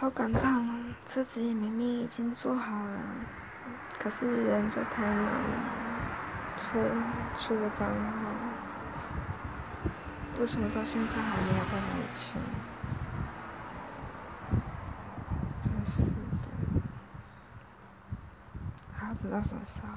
好感动哦！车子也明明已经做好了，可是人在台南，车出了脏话，为什么到现在还没有办法钱？真是的，还要等到什么时候？